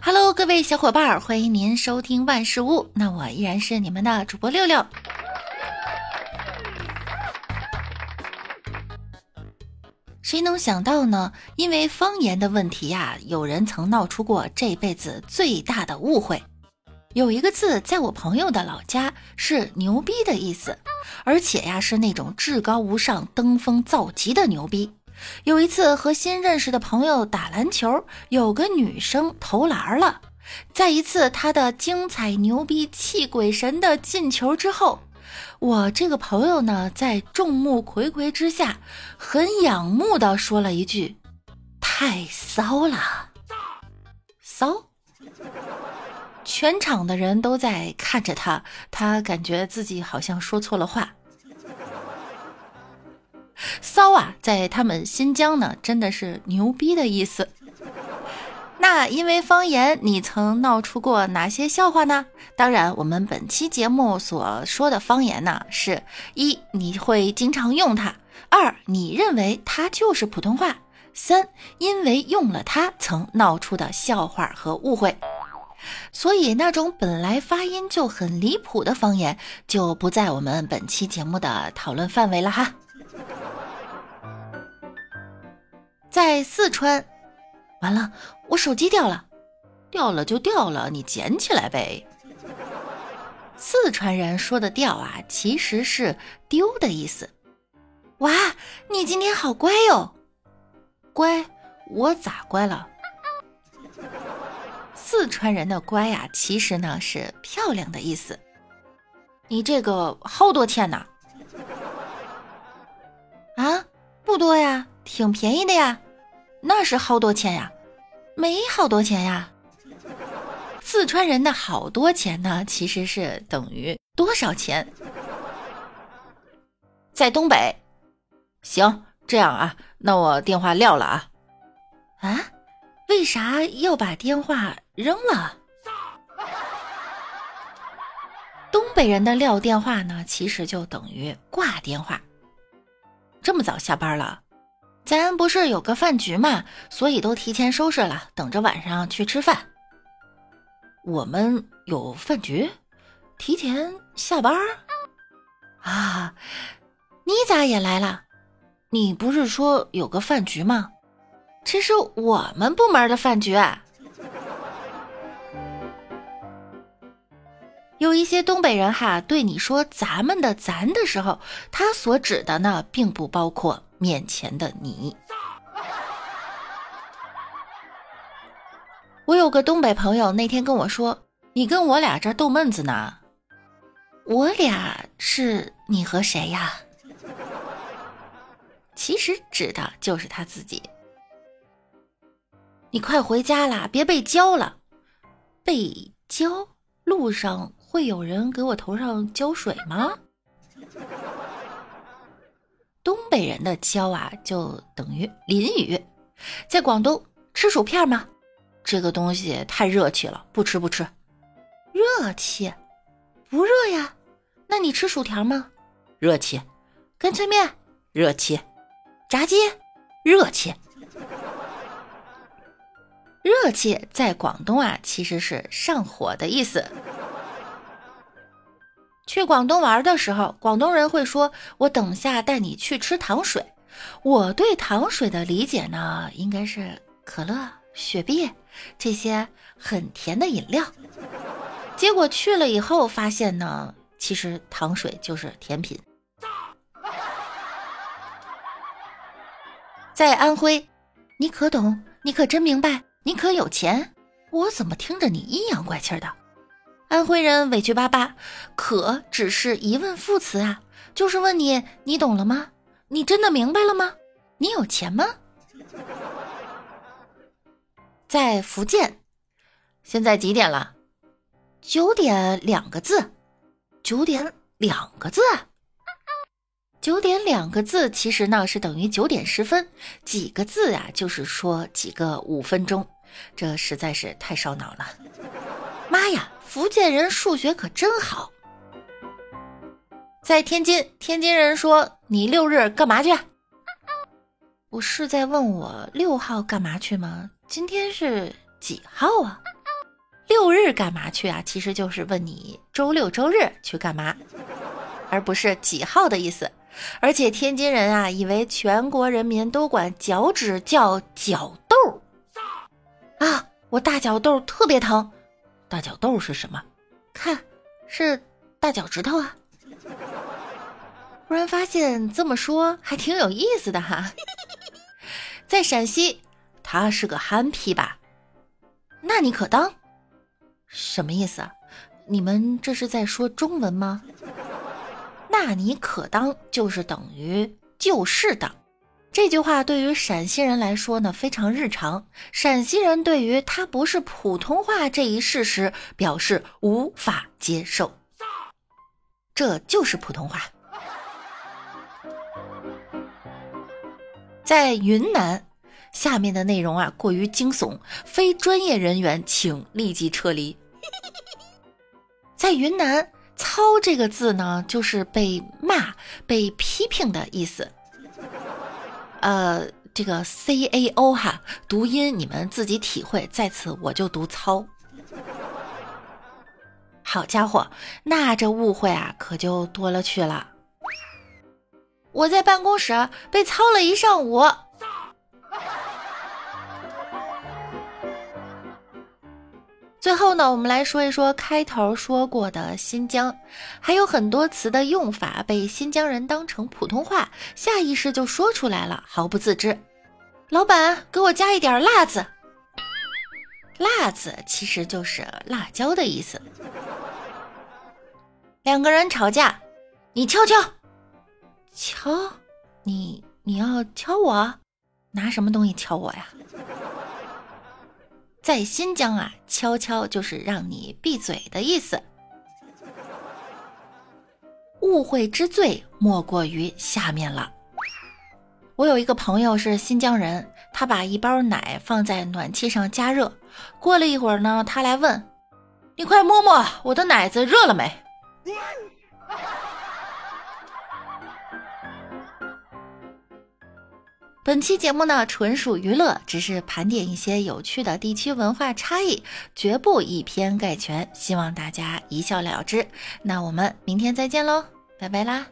Hello，各位小伙伴，欢迎您收听万事屋。那我依然是你们的主播六六。谁能想到呢？因为方言的问题呀，有人曾闹出过这辈子最大的误会。有一个字，在我朋友的老家是“牛逼”的意思，而且呀，是那种至高无上、登峰造极的牛逼。有一次和新认识的朋友打篮球，有个女生投篮了。在一次他的精彩牛逼气鬼神的进球之后，我这个朋友呢，在众目睽睽之下，很仰慕的说了一句：“太骚了，骚。”全场的人都在看着他，他感觉自己好像说错了话。骚啊，在他们新疆呢，真的是牛逼的意思。那因为方言，你曾闹出过哪些笑话呢？当然，我们本期节目所说的方言呢，是一你会经常用它；二你认为它就是普通话；三因为用了它曾闹出的笑话和误会。所以，那种本来发音就很离谱的方言，就不在我们本期节目的讨论范围了哈。在四川，完了，我手机掉了，掉了就掉了，你捡起来呗。四川人说的“掉”啊，其实是丢的意思。哇，你今天好乖哟，乖，我咋乖了？四川人的“乖”呀，其实呢是漂亮的意思。你这个好多钱呢？啊，不多呀。挺便宜的呀，那是好多钱呀，没好多钱呀。四川人的好多钱呢，其实是等于多少钱？在东北，行，这样啊，那我电话撂了啊。啊？为啥要把电话扔了？东北人的撂电话呢，其实就等于挂电话。这么早下班了？咱不是有个饭局嘛，所以都提前收拾了，等着晚上去吃饭。我们有饭局，提前下班啊？你咋也来了？你不是说有个饭局吗？这是我们部门的饭局。有一些东北人哈，对你说“咱们的”“咱”的时候，他所指的呢，并不包括。面前的你，我有个东北朋友那天跟我说：“你跟我俩这逗闷子呢。”我俩是你和谁呀？其实指的就是他自己。你快回家啦，别被浇了。被浇？路上会有人给我头上浇水吗？北人的“浇”啊，就等于淋雨。在广东吃薯片吗？这个东西太热气了，不吃不吃。热气？不热呀。那你吃薯条吗？热气。干脆面？热气。炸鸡？热气。热气在广东啊，其实是上火的意思。去广东玩的时候，广东人会说：“我等下带你去吃糖水。”我对糖水的理解呢，应该是可乐、雪碧这些很甜的饮料。结果去了以后发现呢，其实糖水就是甜品。在安徽，你可懂？你可真明白？你可有钱？我怎么听着你阴阳怪气的？安徽人委屈巴巴，可只是疑问副词啊，就是问你，你懂了吗？你真的明白了吗？你有钱吗？在福建，现在几点了？九点两个字，九点两个字，九点两个字，其实呢是等于九点十分，几个字啊，就是说几个五分钟，这实在是太烧脑了，妈呀！福建人数学可真好。在天津，天津人说：“你六日干嘛去？”我是在问我六号干嘛去吗？今天是几号啊？六日干嘛去啊？其实就是问你周六周日去干嘛，而不是几号的意思。而且天津人啊，以为全国人民都管脚趾叫脚豆啊，我大脚豆特别疼。大脚豆是什么？看，是大脚趾头啊。忽然发现这么说还挺有意思的哈。在陕西，他是个憨批吧？那你可当？什么意思啊？你们这是在说中文吗？那你可当就是等于就是当。这句话对于陕西人来说呢非常日常。陕西人对于它不是普通话这一事实表示无法接受。这就是普通话。在云南，下面的内容啊过于惊悚，非专业人员请立即撤离。在云南，“操”这个字呢，就是被骂、被批评的意思。呃，这个 C A O 哈，读音你们自己体会，在此我就读“操”。好家伙，那这误会啊，可就多了去了。我在办公室被操了一上午。最后呢，我们来说一说开头说过的新疆，还有很多词的用法被新疆人当成普通话，下意识就说出来了，毫不自知。老板，给我加一点辣子。辣子其实就是辣椒的意思。两个人吵架，你敲敲。敲，你你要敲我，拿什么东西敲我呀？在新疆啊，悄悄就是让你闭嘴的意思。误会之最莫过于下面了。我有一个朋友是新疆人，他把一包奶放在暖气上加热，过了一会儿呢，他来问：“你快摸摸我的奶子热了没？”本期节目呢，纯属娱乐，只是盘点一些有趣的地区文化差异，绝不以偏概全，希望大家一笑了之。那我们明天再见喽，拜拜啦！